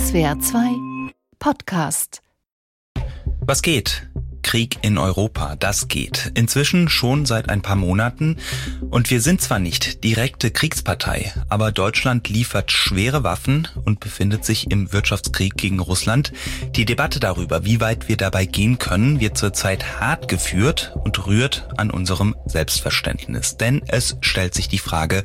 SWR 2 Podcast. Was geht? Krieg in Europa, das geht. Inzwischen schon seit ein paar Monaten. Und wir sind zwar nicht direkte Kriegspartei, aber Deutschland liefert schwere Waffen und befindet sich im Wirtschaftskrieg gegen Russland. Die Debatte darüber, wie weit wir dabei gehen können, wird zurzeit hart geführt und rührt an unserem Selbstverständnis. Denn es stellt sich die Frage,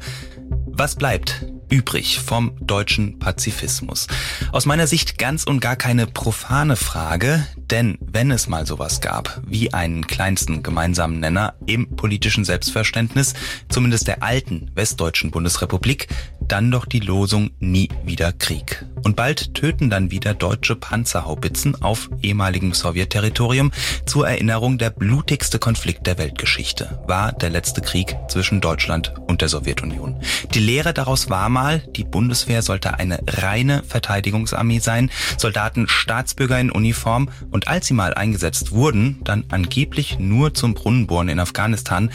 was bleibt übrig vom deutschen Pazifismus? Aus meiner Sicht ganz und gar keine profane Frage, denn wenn es mal sowas gab, wie einen kleinsten gemeinsamen Nenner im politischen Selbstverständnis, zumindest der alten westdeutschen Bundesrepublik, dann doch die Losung nie wieder Krieg. Und bald töten dann wieder deutsche Panzerhaubitzen auf ehemaligem Sowjetterritorium zur Erinnerung der blutigste Konflikt der Weltgeschichte war der letzte Krieg zwischen Deutschland und der Sowjetunion. Die Lehre daraus war mal, die Bundeswehr sollte eine reine Verteidigungsarmee sein, Soldaten Staatsbürger in Uniform und als sie mal eingesetzt wurden, dann angeblich nur zum Brunnenbohren in Afghanistan.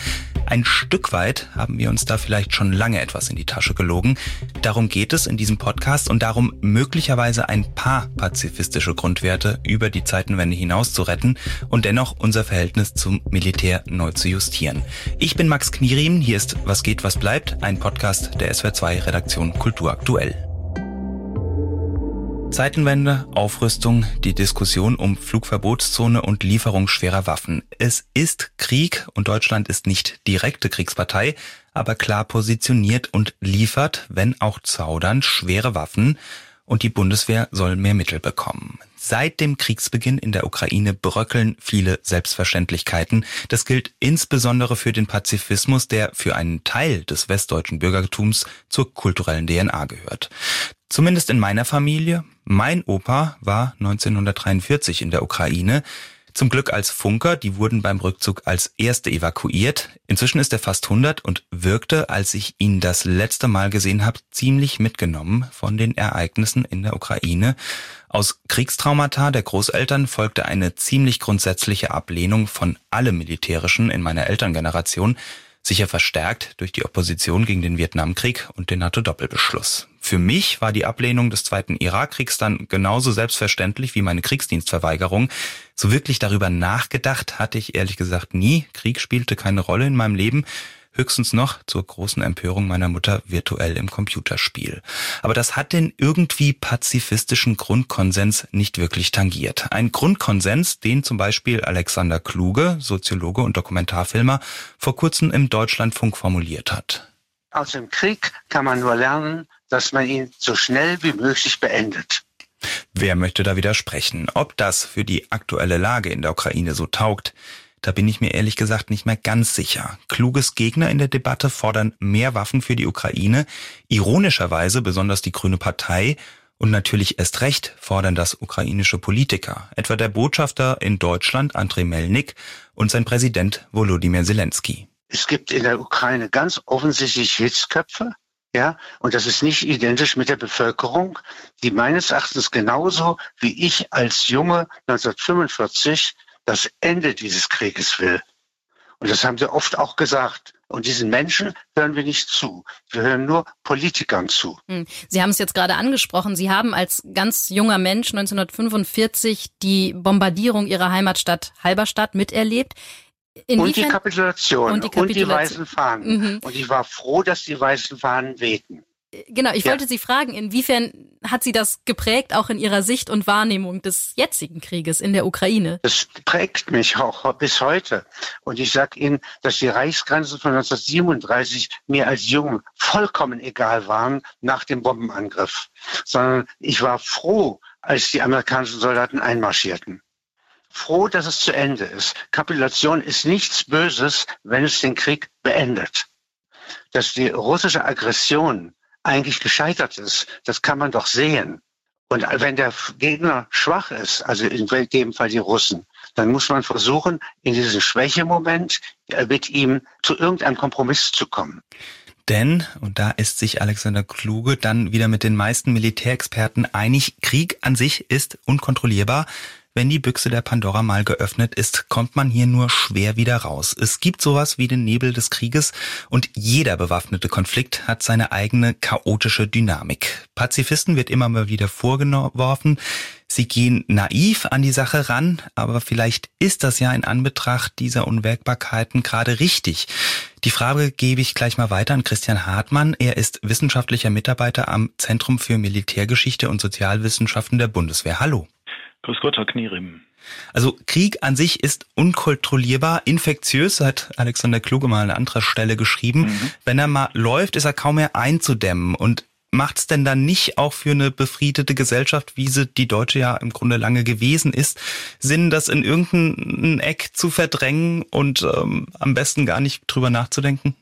Ein Stück weit haben wir uns da vielleicht schon lange etwas in die Tasche gelogen. Darum geht es in diesem Podcast und darum möglicherweise ein paar pazifistische Grundwerte über die Zeitenwende hinaus zu retten und dennoch unser Verhältnis zum Militär neu zu justieren. Ich bin Max Knierim, hier ist Was geht, was bleibt, ein Podcast der SWR2 Redaktion Kultur aktuell. Zeitenwende, Aufrüstung, die Diskussion um Flugverbotszone und Lieferung schwerer Waffen. Es ist Krieg und Deutschland ist nicht direkte Kriegspartei, aber klar positioniert und liefert, wenn auch zaudernd, schwere Waffen und die Bundeswehr soll mehr Mittel bekommen. Seit dem Kriegsbeginn in der Ukraine bröckeln viele Selbstverständlichkeiten. Das gilt insbesondere für den Pazifismus, der für einen Teil des westdeutschen Bürgertums zur kulturellen DNA gehört. Zumindest in meiner Familie. Mein Opa war 1943 in der Ukraine. Zum Glück als Funker, die wurden beim Rückzug als erste evakuiert. Inzwischen ist er fast 100 und wirkte, als ich ihn das letzte Mal gesehen habe, ziemlich mitgenommen von den Ereignissen in der Ukraine. Aus Kriegstraumata der Großeltern folgte eine ziemlich grundsätzliche Ablehnung von allem Militärischen in meiner Elterngeneration, sicher verstärkt durch die Opposition gegen den Vietnamkrieg und den NATO-Doppelbeschluss. Für mich war die Ablehnung des Zweiten Irakkriegs dann genauso selbstverständlich wie meine Kriegsdienstverweigerung. So wirklich darüber nachgedacht hatte ich ehrlich gesagt nie. Krieg spielte keine Rolle in meinem Leben höchstens noch zur großen Empörung meiner Mutter virtuell im Computerspiel. Aber das hat den irgendwie pazifistischen Grundkonsens nicht wirklich tangiert. Ein Grundkonsens, den zum Beispiel Alexander Kluge, Soziologe und Dokumentarfilmer, vor kurzem im Deutschlandfunk formuliert hat. Aus dem Krieg kann man nur lernen, dass man ihn so schnell wie möglich beendet. Wer möchte da widersprechen? Ob das für die aktuelle Lage in der Ukraine so taugt, da bin ich mir ehrlich gesagt nicht mehr ganz sicher. Kluges Gegner in der Debatte fordern mehr Waffen für die Ukraine, ironischerweise besonders die Grüne Partei und natürlich erst recht fordern das ukrainische Politiker, etwa der Botschafter in Deutschland Andrei Melnik und sein Präsident Volodymyr Zelensky. Es gibt in der Ukraine ganz offensichtlich Hitzköpfe, ja, und das ist nicht identisch mit der Bevölkerung, die meines Erachtens genauso wie ich als Junge 1945 das Ende dieses Krieges will. Und das haben sie oft auch gesagt. Und diesen Menschen hören wir nicht zu. Wir hören nur Politikern zu. Hm. Sie haben es jetzt gerade angesprochen. Sie haben als ganz junger Mensch 1945 die Bombardierung Ihrer Heimatstadt Halberstadt miterlebt. Inwiefern? Und die Kapitulation und die, Kapitulation. Und die weißen Fahnen. Mhm. Und ich war froh, dass die weißen Fahnen wehten. Genau, ich ja. wollte Sie fragen, inwiefern hat Sie das geprägt, auch in Ihrer Sicht und Wahrnehmung des jetzigen Krieges in der Ukraine? Das prägt mich auch bis heute. Und ich sage Ihnen, dass die Reichsgrenzen von 1937 mir als Jungen vollkommen egal waren nach dem Bombenangriff. Sondern ich war froh, als die amerikanischen Soldaten einmarschierten. Froh, dass es zu Ende ist. Kapitulation ist nichts Böses, wenn es den Krieg beendet. Dass die russische Aggression eigentlich gescheitert ist. Das kann man doch sehen. Und wenn der Gegner schwach ist, also in dem Fall die Russen, dann muss man versuchen, in diesem Schwächemoment äh, mit ihm zu irgendeinem Kompromiss zu kommen. Denn, und da ist sich Alexander Kluge dann wieder mit den meisten Militärexperten einig, Krieg an sich ist unkontrollierbar wenn die Büchse der Pandora mal geöffnet ist, kommt man hier nur schwer wieder raus. Es gibt sowas wie den Nebel des Krieges und jeder bewaffnete Konflikt hat seine eigene chaotische Dynamik. Pazifisten wird immer mal wieder vorgeworfen, Sie gehen naiv an die Sache ran, aber vielleicht ist das ja in Anbetracht dieser Unwägbarkeiten gerade richtig. Die Frage gebe ich gleich mal weiter an Christian Hartmann. Er ist wissenschaftlicher Mitarbeiter am Zentrum für Militärgeschichte und Sozialwissenschaften der Bundeswehr. Hallo. Grüß Gott, Herr Knierim. Also Krieg an sich ist unkontrollierbar, infektiös, hat Alexander Kluge mal an anderer Stelle geschrieben. Mhm. Wenn er mal läuft, ist er kaum mehr einzudämmen. Und macht's denn dann nicht auch für eine befriedete Gesellschaft, wie sie die deutsche ja im Grunde lange gewesen ist, Sinn, das in irgendein Eck zu verdrängen und ähm, am besten gar nicht drüber nachzudenken?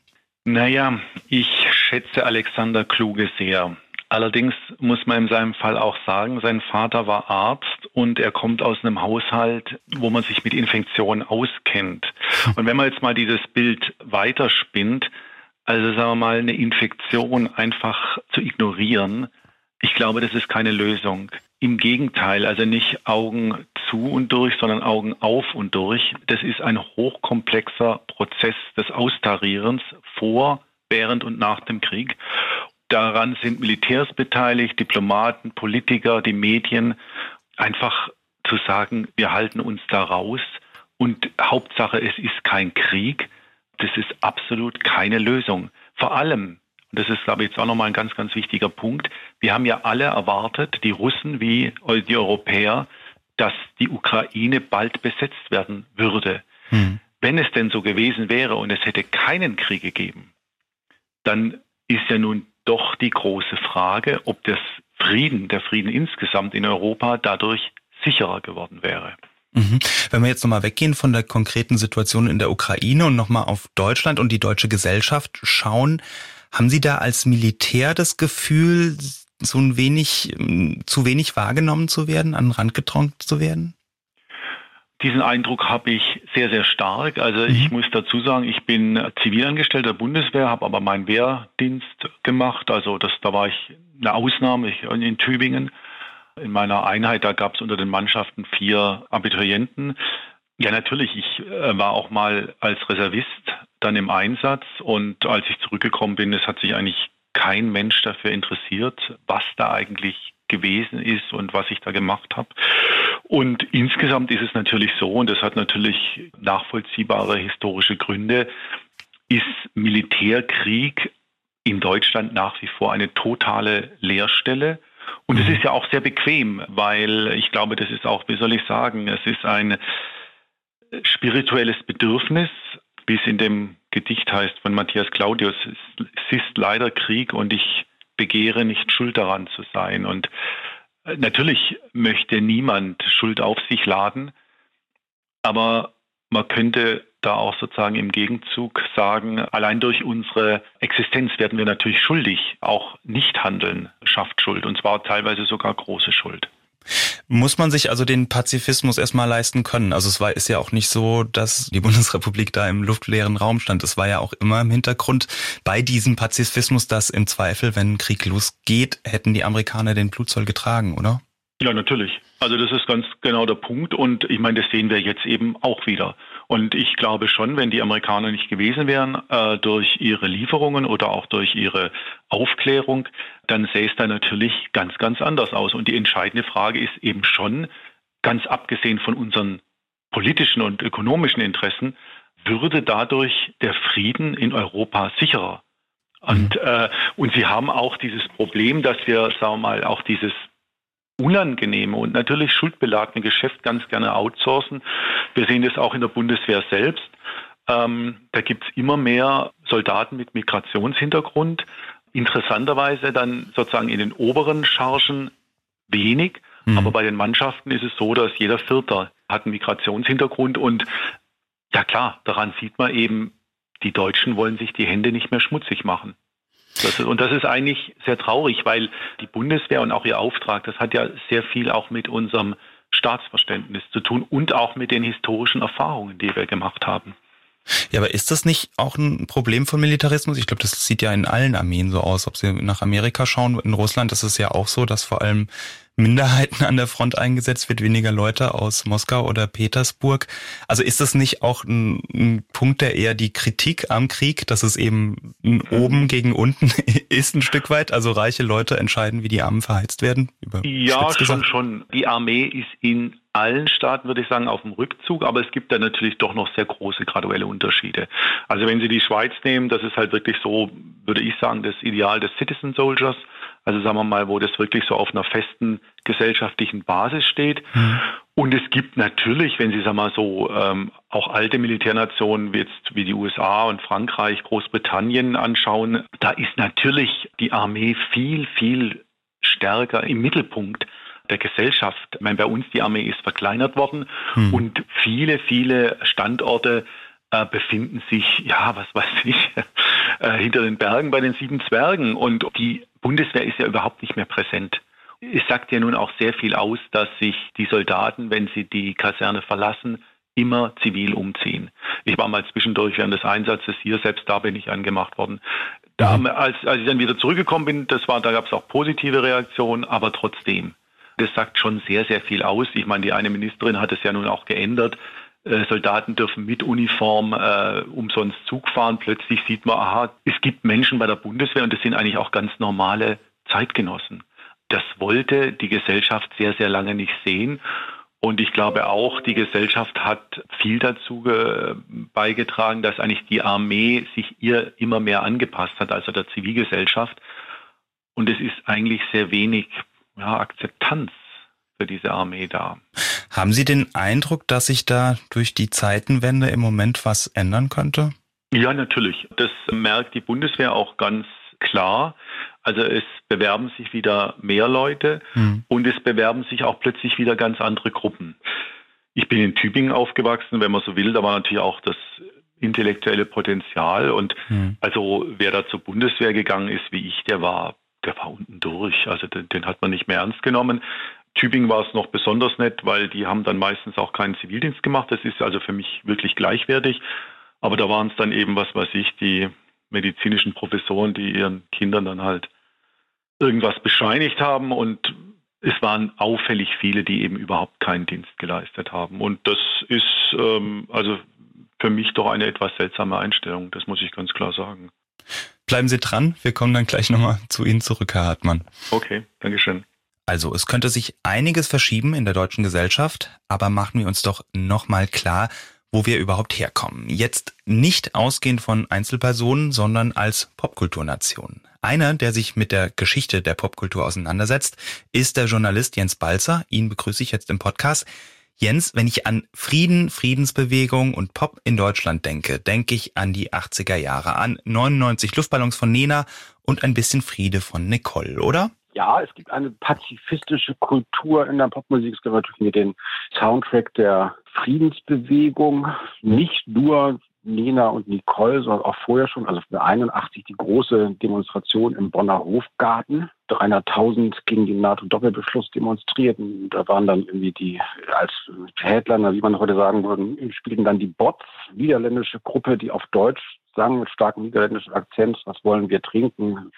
Naja, ich schätze Alexander Kluge sehr. Allerdings muss man in seinem Fall auch sagen, sein Vater war Arzt und er kommt aus einem Haushalt, wo man sich mit Infektionen auskennt. Und wenn man jetzt mal dieses Bild weiterspinnt, also sagen wir mal, eine Infektion einfach zu ignorieren, ich glaube, das ist keine Lösung. Im Gegenteil, also nicht Augen zu und durch, sondern Augen auf und durch. Das ist ein hochkomplexer Prozess des Austarierens vor, während und nach dem Krieg. Daran sind Militärs beteiligt, Diplomaten, Politiker, die Medien. Einfach zu sagen, wir halten uns da raus und Hauptsache, es ist kein Krieg das ist absolut keine Lösung. Vor allem, und das ist, glaube ich, jetzt auch nochmal ein ganz, ganz wichtiger Punkt, wir haben ja alle erwartet, die Russen wie die Europäer, dass die Ukraine bald besetzt werden würde. Hm. Wenn es denn so gewesen wäre und es hätte keinen Krieg gegeben, dann ist ja nun doch die große Frage, ob das Frieden, der Frieden insgesamt in Europa dadurch sicherer geworden wäre. Mhm. Wenn wir jetzt nochmal weggehen von der konkreten Situation in der Ukraine und nochmal auf Deutschland und die deutsche Gesellschaft schauen, haben Sie da als Militär das Gefühl, so ein wenig, zu wenig wahrgenommen zu werden, an den Rand gedrängt zu werden? Diesen Eindruck habe ich sehr, sehr stark. Also mhm. ich muss dazu sagen, ich bin Zivilangestellter Bundeswehr, habe aber meinen Wehrdienst gemacht. Also das, da war ich eine Ausnahme in Tübingen in meiner Einheit, da gab es unter den Mannschaften vier Abiturienten. Ja, natürlich. Ich äh, war auch mal als Reservist dann im Einsatz und als ich zurückgekommen bin, es hat sich eigentlich kein Mensch dafür interessiert, was da eigentlich gewesen ist und was ich da gemacht habe. Und insgesamt ist es natürlich so, und das hat natürlich nachvollziehbare historische Gründe, ist Militärkrieg in Deutschland nach wie vor eine totale Leerstelle. Und es ist ja auch sehr bequem, weil ich glaube, das ist auch, wie soll ich sagen, es ist ein spirituelles Bedürfnis, wie es in dem Gedicht heißt von Matthias Claudius, es ist leider Krieg und ich begehre nicht schuld daran zu sein. Und äh, natürlich möchte niemand Schuld auf sich laden, aber man könnte da auch sozusagen im Gegenzug sagen, allein durch unsere Existenz werden wir natürlich schuldig. Auch Nichthandeln schafft Schuld und zwar teilweise sogar große Schuld. Muss man sich also den Pazifismus erstmal leisten können? Also es war, ist ja auch nicht so, dass die Bundesrepublik da im luftleeren Raum stand. Es war ja auch immer im Hintergrund bei diesem Pazifismus, dass im Zweifel, wenn Krieg losgeht, hätten die Amerikaner den Blutzoll getragen, oder? Ja, natürlich. Also das ist ganz genau der Punkt und ich meine, das sehen wir jetzt eben auch wieder. Und ich glaube schon, wenn die Amerikaner nicht gewesen wären äh, durch ihre Lieferungen oder auch durch ihre Aufklärung, dann sähe es da natürlich ganz, ganz anders aus. Und die entscheidende Frage ist eben schon, ganz abgesehen von unseren politischen und ökonomischen Interessen, würde dadurch der Frieden in Europa sicherer. Und, mhm. äh, und sie haben auch dieses Problem, dass wir, sagen wir mal, auch dieses unangenehme und natürlich schuldbeladene Geschäft ganz gerne outsourcen. Wir sehen das auch in der Bundeswehr selbst. Ähm, da gibt es immer mehr Soldaten mit Migrationshintergrund. Interessanterweise dann sozusagen in den oberen Chargen wenig. Mhm. Aber bei den Mannschaften ist es so, dass jeder Vierter hat einen Migrationshintergrund. Und ja klar, daran sieht man eben, die Deutschen wollen sich die Hände nicht mehr schmutzig machen. Das ist, und das ist eigentlich sehr traurig, weil die Bundeswehr und auch ihr Auftrag, das hat ja sehr viel auch mit unserem Staatsverständnis zu tun und auch mit den historischen Erfahrungen, die wir gemacht haben. Ja, aber ist das nicht auch ein Problem von Militarismus? Ich glaube, das sieht ja in allen Armeen so aus. Ob Sie nach Amerika schauen, in Russland ist es ja auch so, dass vor allem Minderheiten an der Front eingesetzt wird, weniger Leute aus Moskau oder Petersburg. Also ist das nicht auch ein, ein Punkt, der eher die Kritik am Krieg, dass es eben ein oben gegen unten ist ein Stück weit? Also reiche Leute entscheiden, wie die Armen verheizt werden? ja, schon, schon. Die Armee ist in allen Staaten, würde ich sagen, auf dem Rückzug, aber es gibt da natürlich doch noch sehr große graduelle Unterschiede. Also wenn Sie die Schweiz nehmen, das ist halt wirklich so, würde ich sagen, das Ideal des Citizen Soldiers. Also sagen wir mal, wo das wirklich so auf einer festen gesellschaftlichen Basis steht. Mhm. Und es gibt natürlich, wenn Sie sagen mal so ähm, auch alte Militärnationen wie jetzt wie die USA und Frankreich, Großbritannien anschauen, da ist natürlich die Armee viel viel stärker im Mittelpunkt der Gesellschaft. Ich meine, bei uns die Armee ist verkleinert worden mhm. und viele viele Standorte äh, befinden sich, ja, was weiß ich, äh, hinter den Bergen bei den sieben Zwergen. Und die Bundeswehr ist ja überhaupt nicht mehr präsent. Es sagt ja nun auch sehr viel aus, dass sich die Soldaten, wenn sie die Kaserne verlassen, immer zivil umziehen. Ich war mal zwischendurch während des Einsatzes hier, selbst da bin ich angemacht worden. Da, mhm. als, als ich dann wieder zurückgekommen bin, das war, da gab es auch positive Reaktionen, aber trotzdem, das sagt schon sehr, sehr viel aus. Ich meine, die eine Ministerin hat es ja nun auch geändert. Äh, Soldaten dürfen mit Uniform äh, umsonst Zug fahren. Plötzlich sieht man, aha, es gibt Menschen bei der Bundeswehr und das sind eigentlich auch ganz normale Zeitgenossen. Das wollte die Gesellschaft sehr, sehr lange nicht sehen. Und ich glaube auch, die Gesellschaft hat viel dazu beigetragen, dass eigentlich die Armee sich ihr immer mehr angepasst hat, also der Zivilgesellschaft. Und es ist eigentlich sehr wenig ja, Akzeptanz für diese Armee da. Haben Sie den Eindruck, dass sich da durch die Zeitenwende im Moment was ändern könnte? Ja, natürlich. Das merkt die Bundeswehr auch ganz klar. Also es bewerben sich wieder mehr Leute mhm. und es bewerben sich auch plötzlich wieder ganz andere Gruppen. Ich bin in Tübingen aufgewachsen, wenn man so will, da war natürlich auch das intellektuelle Potenzial und mhm. also wer da zur Bundeswehr gegangen ist wie ich, der war der war unten durch. Also den, den hat man nicht mehr ernst genommen. Tübingen war es noch besonders nett, weil die haben dann meistens auch keinen Zivildienst gemacht. Das ist also für mich wirklich gleichwertig. Aber da waren es dann eben, was weiß ich, die medizinischen Professoren, die ihren Kindern dann halt irgendwas bescheinigt haben und es waren auffällig viele, die eben überhaupt keinen Dienst geleistet haben. Und das ist ähm, also für mich doch eine etwas seltsame Einstellung, das muss ich ganz klar sagen. Bleiben Sie dran, wir kommen dann gleich nochmal zu Ihnen zurück, Herr Hartmann. Okay, Dankeschön. Also, es könnte sich einiges verschieben in der deutschen Gesellschaft, aber machen wir uns doch nochmal klar, wo wir überhaupt herkommen. Jetzt nicht ausgehend von Einzelpersonen, sondern als Popkulturnation. Einer, der sich mit der Geschichte der Popkultur auseinandersetzt, ist der Journalist Jens Balzer. Ihn begrüße ich jetzt im Podcast. Jens, wenn ich an Frieden, Friedensbewegung und Pop in Deutschland denke, denke ich an die 80er Jahre, an 99 Luftballons von Nena und ein bisschen Friede von Nicole, oder? Ja, es gibt eine pazifistische Kultur in der Popmusik. Es gibt natürlich den Soundtrack der Friedensbewegung. Nicht nur Nina und Nicole, sondern auch vorher schon, also für 81 die große Demonstration im Bonner Hofgarten. 300.000 gegen den NATO-Doppelbeschluss demonstrierten. Da waren dann irgendwie die, als Headliner, wie man heute sagen würde, spielten dann die Bots, niederländische Gruppe, die auf Deutsch sang mit starkem niederländischen Akzent, was wollen wir trinken.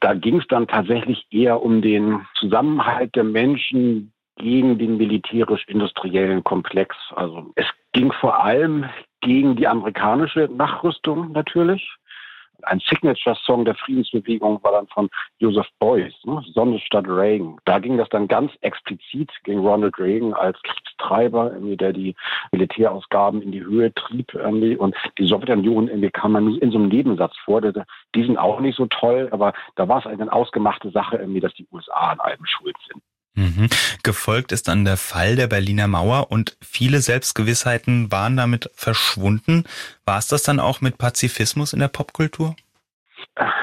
Da ging es dann tatsächlich eher um den Zusammenhalt der Menschen gegen den militärisch-industriellen Komplex. Also es ging vor allem gegen die amerikanische Nachrüstung natürlich. Ein Signature-Song der Friedensbewegung war dann von Joseph Beuys, ne? Sonne statt Reagan. Da ging das dann ganz explizit gegen Ronald Reagan als Kriegstreiber, der die Militärausgaben in die Höhe trieb. Irgendwie. Und die Sowjetunion irgendwie kam man in so einem Nebensatz vor. Die sind auch nicht so toll, aber da war es eine ausgemachte Sache, irgendwie, dass die USA an allem schuld sind. Mhm. Gefolgt ist dann der Fall der Berliner Mauer und viele Selbstgewissheiten waren damit verschwunden. War es das dann auch mit Pazifismus in der Popkultur?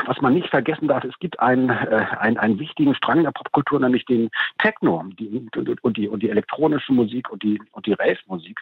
Was man nicht vergessen darf, es gibt einen, äh, einen, einen wichtigen Strang der Popkultur, nämlich den Techno die, und, die, und die elektronische Musik und die, und die Rave-Musik.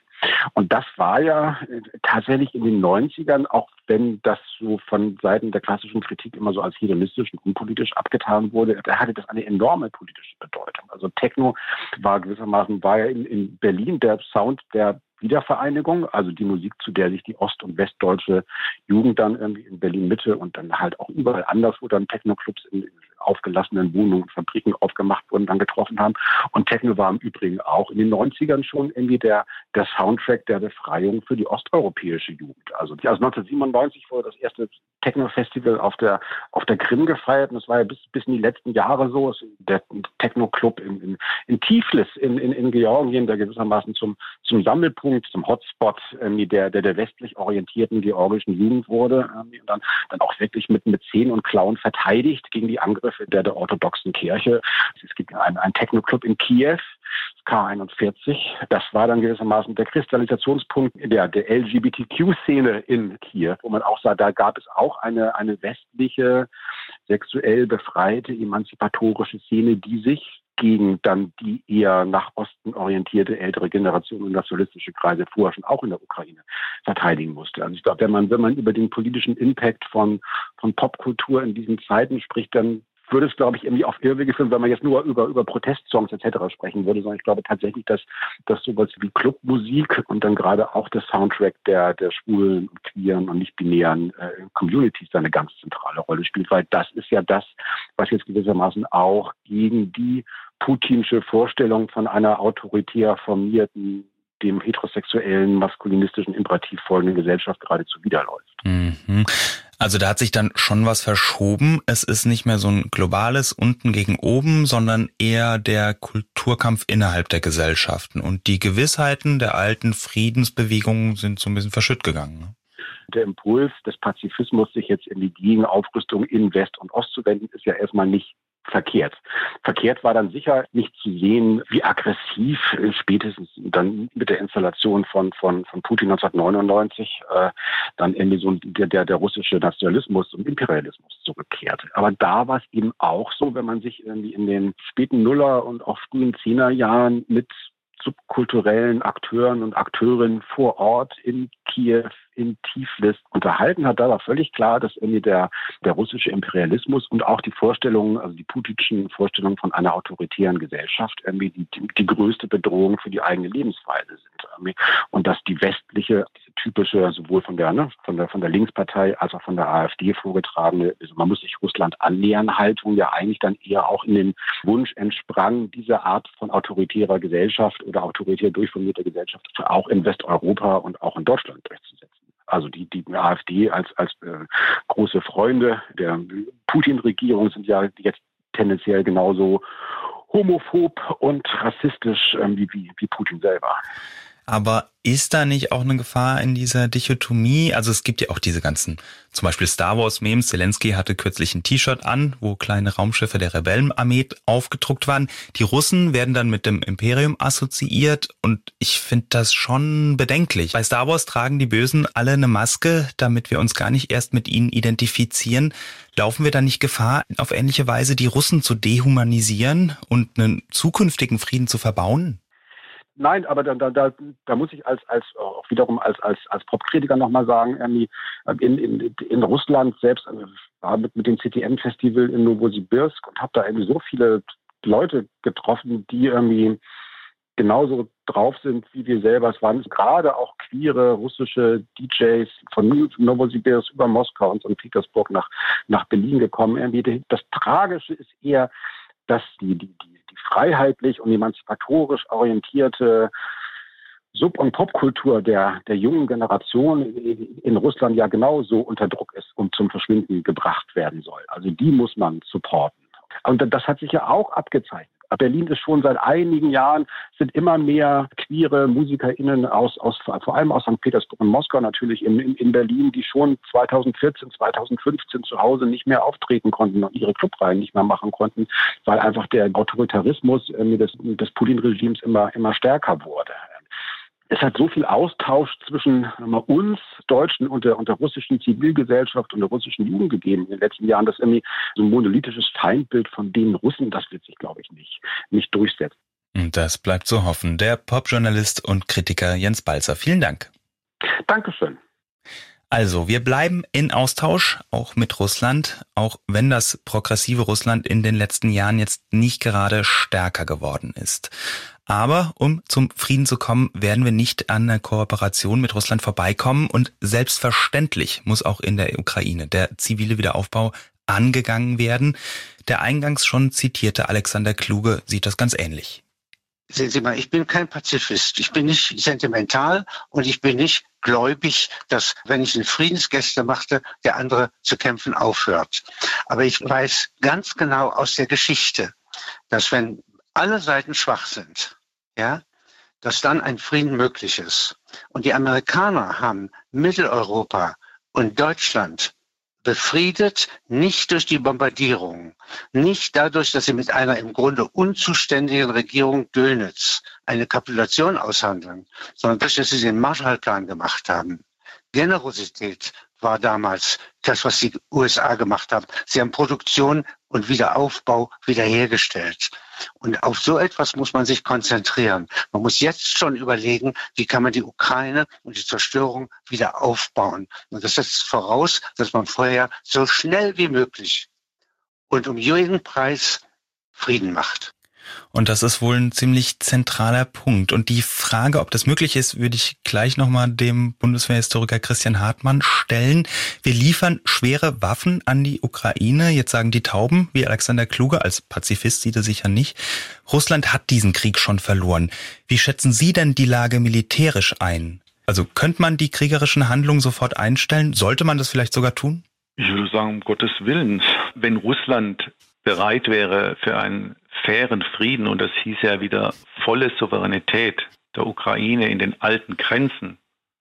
Und das war ja äh, tatsächlich in den 90ern, auch wenn das so von Seiten der klassischen Kritik immer so als hedonistisch und unpolitisch abgetan wurde, da hatte das eine enorme politische Bedeutung. Also Techno war gewissermaßen, war ja in, in Berlin der Sound der Wiedervereinigung, also die Musik, zu der sich die ost- und westdeutsche Jugend dann irgendwie in Berlin Mitte und dann halt auch überall anders, wo dann Techno-Clubs in, aufgelassenen Wohnungen und Fabriken aufgemacht wurden, dann getroffen haben. Und Techno war im Übrigen auch in den 90ern schon irgendwie der, der Soundtrack der Befreiung für die osteuropäische Jugend. Also, also 1997 wurde das erste Techno-Festival auf der, auf der Krim gefeiert. Und das war ja bis, bis in die letzten Jahre so. Der Techno-Club in, in, in Tiflis in, in, in Georgien, der gewissermaßen zum, zum Sammelpunkt, zum Hotspot der, der, der westlich orientierten georgischen Jugend wurde. Und dann, dann auch wirklich mit, mit Zehen und Klauen verteidigt gegen die Angriffe der, der orthodoxen Kirche. Es gibt einen, einen Techno-Club in Kiew, K41. Das war dann gewissermaßen der Kristallisationspunkt der, der LGBTQ-Szene in Kiew, wo man auch sah, da gab es auch eine, eine westliche, sexuell befreite, emanzipatorische Szene, die sich gegen dann die eher nach Osten orientierte ältere Generation und nationalistische Kreise vorher schon auch in der Ukraine verteidigen musste. Also ich glaube, wenn man, wenn man über den politischen Impact von, von Popkultur in diesen Zeiten spricht, dann würde es, glaube ich, irgendwie auf Irrwege führen, wenn man jetzt nur über, über Protestsongs etc. sprechen würde, sondern ich glaube tatsächlich, dass, dass sowas wie Clubmusik und dann gerade auch der Soundtrack der, der schwulen queeren und nicht-binären äh, Communities eine ganz zentrale Rolle spielt, weil das ist ja das, was jetzt gewissermaßen auch gegen die putinsche Vorstellung von einer autoritär formierten dem heterosexuellen, maskulinistischen Imperativ folgenden Gesellschaft geradezu widerläuft. Mhm. Also da hat sich dann schon was verschoben. Es ist nicht mehr so ein globales unten gegen oben, sondern eher der Kulturkampf innerhalb der Gesellschaften. Und die Gewissheiten der alten Friedensbewegungen sind so ein bisschen verschütt gegangen. Ne? Der Impuls des Pazifismus, sich jetzt in die Gegenaufrüstung in West und Ost zu wenden, ist ja erstmal nicht verkehrt. Verkehrt war dann sicher nicht zu sehen, wie aggressiv spätestens dann mit der Installation von, von, von Putin 1999 äh, dann irgendwie so der, der, der russische Nationalismus und Imperialismus zurückkehrte. Aber da war es eben auch so, wenn man sich irgendwie in den späten Nuller und auch frühen Zehnerjahren mit subkulturellen Akteuren und Akteurinnen vor Ort in Kiew, in Tiflis unterhalten hat, da war völlig klar, dass irgendwie der, der russische Imperialismus und auch die Vorstellungen, also die putinschen Vorstellungen von einer autoritären Gesellschaft irgendwie die, die, größte Bedrohung für die eigene Lebensweise sind. Und dass die westliche, diese typische, sowohl von der, ne, von der, von der Linkspartei als auch von der AfD vorgetragene, also man muss sich Russland annähern, Haltung ja eigentlich dann eher auch in den Wunsch entsprang, diese Art von autoritärer Gesellschaft oder autoritär durchformierter Gesellschaft auch in Westeuropa und auch in Deutschland durchzusetzen also die, die AfD als, als äh, große Freunde der Putin-Regierung sind ja jetzt tendenziell genauso homophob und rassistisch ähm, wie, wie, wie Putin selber. Aber ist da nicht auch eine Gefahr in dieser Dichotomie? Also es gibt ja auch diese ganzen, zum Beispiel Star Wars Memes. Zelensky hatte kürzlich ein T-Shirt an, wo kleine Raumschiffe der Rebellenarmee aufgedruckt waren. Die Russen werden dann mit dem Imperium assoziiert und ich finde das schon bedenklich. Bei Star Wars tragen die Bösen alle eine Maske, damit wir uns gar nicht erst mit ihnen identifizieren. Laufen wir da nicht Gefahr, auf ähnliche Weise die Russen zu dehumanisieren und einen zukünftigen Frieden zu verbauen? Nein, aber da, da, da muss ich als, als auch wiederum als, als, als Popkritiker nochmal sagen, irgendwie in, in, in Russland selbst, also war mit, mit dem CTM-Festival in Novosibirsk und habe da irgendwie so viele Leute getroffen, die irgendwie genauso drauf sind wie wir selber. Es waren gerade auch queere russische DJs von Novosibirsk über Moskau und St. Petersburg nach, nach Berlin gekommen. Irgendwie das Tragische ist eher, dass die, die die freiheitlich und emanzipatorisch orientierte Sub- und Popkultur der, der jungen Generation in Russland ja genauso unter Druck ist und zum Verschwinden gebracht werden soll. Also die muss man supporten. Und das hat sich ja auch abgezeichnet. Berlin ist schon seit einigen Jahren, sind immer mehr queere MusikerInnen aus, aus vor allem aus St. Petersburg und Moskau natürlich in, in, in Berlin, die schon 2014, 2015 zu Hause nicht mehr auftreten konnten und ihre Clubreihen nicht mehr machen konnten, weil einfach der Autoritarismus äh, des, des Putin-Regimes immer, immer stärker wurde es hat so viel Austausch zwischen uns Deutschen und der, und der russischen Zivilgesellschaft und der russischen Jugend gegeben in den letzten Jahren, dass irgendwie so ein monolithisches Feindbild von den Russen, das wird sich, glaube ich, nicht, nicht durchsetzen. Das bleibt zu hoffen. Der Popjournalist und Kritiker Jens Balzer. Vielen Dank. Dankeschön. Also, wir bleiben in Austausch, auch mit Russland, auch wenn das progressive Russland in den letzten Jahren jetzt nicht gerade stärker geworden ist. Aber um zum Frieden zu kommen, werden wir nicht an einer Kooperation mit Russland vorbeikommen. Und selbstverständlich muss auch in der Ukraine der zivile Wiederaufbau angegangen werden. Der eingangs schon zitierte Alexander Kluge sieht das ganz ähnlich. Sehen Sie mal, ich bin kein Pazifist. Ich bin nicht sentimental und ich bin nicht gläubig, dass wenn ich eine Friedensgäste machte, der andere zu kämpfen aufhört. Aber ich weiß ganz genau aus der Geschichte, dass wenn alle Seiten schwach sind, ja, dass dann ein Frieden möglich ist. Und die Amerikaner haben Mitteleuropa und Deutschland befriedet, nicht durch die Bombardierung, nicht dadurch, dass sie mit einer im Grunde unzuständigen Regierung Dönitz eine Kapitulation aushandeln, sondern durch, dass sie den Marshallplan gemacht haben. Generosität war damals das, was die USA gemacht haben. Sie haben Produktion und Wiederaufbau wiederhergestellt. Und auf so etwas muss man sich konzentrieren. Man muss jetzt schon überlegen, wie kann man die Ukraine und die Zerstörung wieder aufbauen. Und das setzt voraus, dass man vorher so schnell wie möglich und um jeden Preis Frieden macht. Und das ist wohl ein ziemlich zentraler Punkt. Und die Frage, ob das möglich ist, würde ich gleich nochmal dem Bundeswehrhistoriker Christian Hartmann stellen. Wir liefern schwere Waffen an die Ukraine. Jetzt sagen die Tauben, wie Alexander Kluge, als Pazifist sieht er sicher nicht. Russland hat diesen Krieg schon verloren. Wie schätzen Sie denn die Lage militärisch ein? Also könnte man die kriegerischen Handlungen sofort einstellen? Sollte man das vielleicht sogar tun? Ich würde sagen, um Gottes Willen. Wenn Russland bereit wäre für einen fairen Frieden, und das hieß ja wieder volle Souveränität der Ukraine in den alten Grenzen,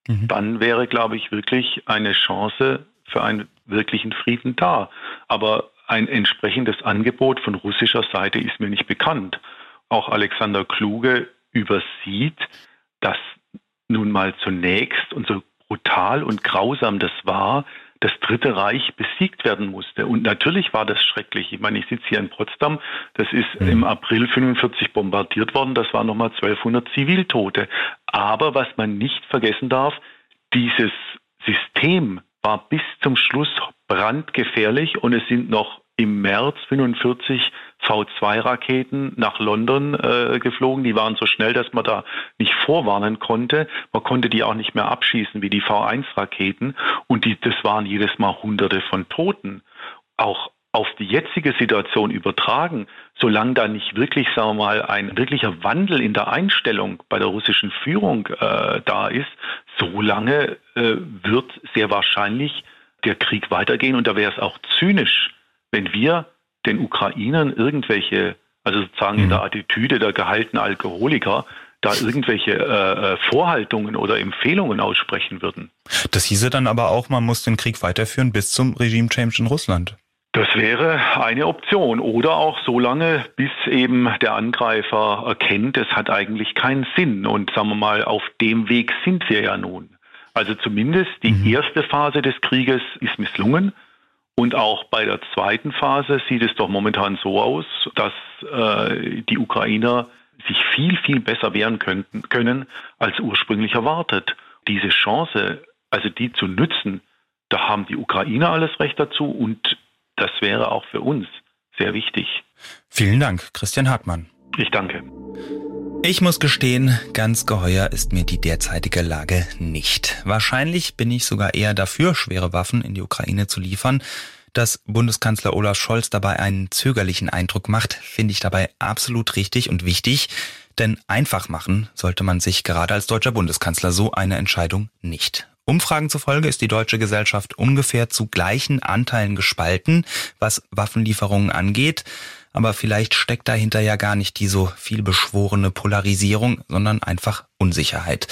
mhm. dann wäre, glaube ich, wirklich eine Chance für einen wirklichen Frieden da. Aber ein entsprechendes Angebot von russischer Seite ist mir nicht bekannt. Auch Alexander Kluge übersieht, dass nun mal zunächst und so brutal und grausam das war, das Dritte Reich besiegt werden musste. Und natürlich war das schrecklich. Ich meine, ich sitze hier in Potsdam, das ist mhm. im April 45 bombardiert worden, das waren nochmal 1200 Ziviltote. Aber was man nicht vergessen darf, dieses System war bis zum Schluss brandgefährlich und es sind noch im März 45 V2-Raketen nach London äh, geflogen. Die waren so schnell, dass man da nicht vorwarnen konnte. Man konnte die auch nicht mehr abschießen wie die V1-Raketen. Und die, das waren jedes Mal Hunderte von Toten. Auch auf die jetzige Situation übertragen, solange da nicht wirklich, sagen wir mal, ein wirklicher Wandel in der Einstellung bei der russischen Führung äh, da ist, solange äh, wird sehr wahrscheinlich der Krieg weitergehen. Und da wäre es auch zynisch, wenn wir den Ukrainern irgendwelche, also sozusagen mhm. in der Attitüde der gehaltenen Alkoholiker, da irgendwelche äh, äh, Vorhaltungen oder Empfehlungen aussprechen würden. Das hieße dann aber auch, man muss den Krieg weiterführen bis zum Regime-Change in Russland. Das wäre eine Option. Oder auch so lange, bis eben der Angreifer erkennt, es hat eigentlich keinen Sinn. Und sagen wir mal, auf dem Weg sind wir ja nun. Also zumindest die mhm. erste Phase des Krieges ist misslungen. Und auch bei der zweiten Phase sieht es doch momentan so aus, dass äh, die Ukrainer sich viel, viel besser wehren könnten, können als ursprünglich erwartet. Diese Chance, also die zu nützen, da haben die Ukrainer alles Recht dazu und das wäre auch für uns sehr wichtig. Vielen Dank, Christian Hartmann. Ich danke. Ich muss gestehen, ganz geheuer ist mir die derzeitige Lage nicht. Wahrscheinlich bin ich sogar eher dafür, schwere Waffen in die Ukraine zu liefern. Dass Bundeskanzler Olaf Scholz dabei einen zögerlichen Eindruck macht, finde ich dabei absolut richtig und wichtig. Denn einfach machen sollte man sich gerade als deutscher Bundeskanzler so eine Entscheidung nicht. Umfragen zufolge ist die deutsche Gesellschaft ungefähr zu gleichen Anteilen gespalten, was Waffenlieferungen angeht. Aber vielleicht steckt dahinter ja gar nicht die so viel beschworene Polarisierung, sondern einfach Unsicherheit.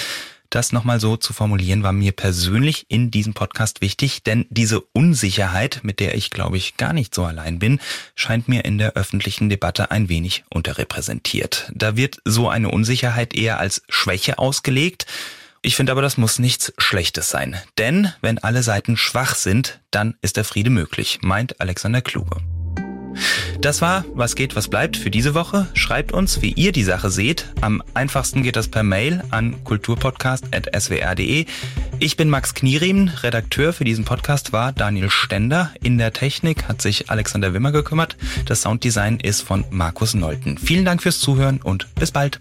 Das nochmal so zu formulieren, war mir persönlich in diesem Podcast wichtig, denn diese Unsicherheit, mit der ich glaube ich gar nicht so allein bin, scheint mir in der öffentlichen Debatte ein wenig unterrepräsentiert. Da wird so eine Unsicherheit eher als Schwäche ausgelegt. Ich finde aber, das muss nichts Schlechtes sein. Denn wenn alle Seiten schwach sind, dann ist der Friede möglich, meint Alexander Kluge. Das war Was geht, was bleibt für diese Woche. Schreibt uns, wie ihr die Sache seht. Am einfachsten geht das per Mail an kulturpodcast.swr.de. Ich bin Max Knierim, Redakteur für diesen Podcast war Daniel Stender. In der Technik hat sich Alexander Wimmer gekümmert. Das Sounddesign ist von Markus Nolten. Vielen Dank fürs Zuhören und bis bald.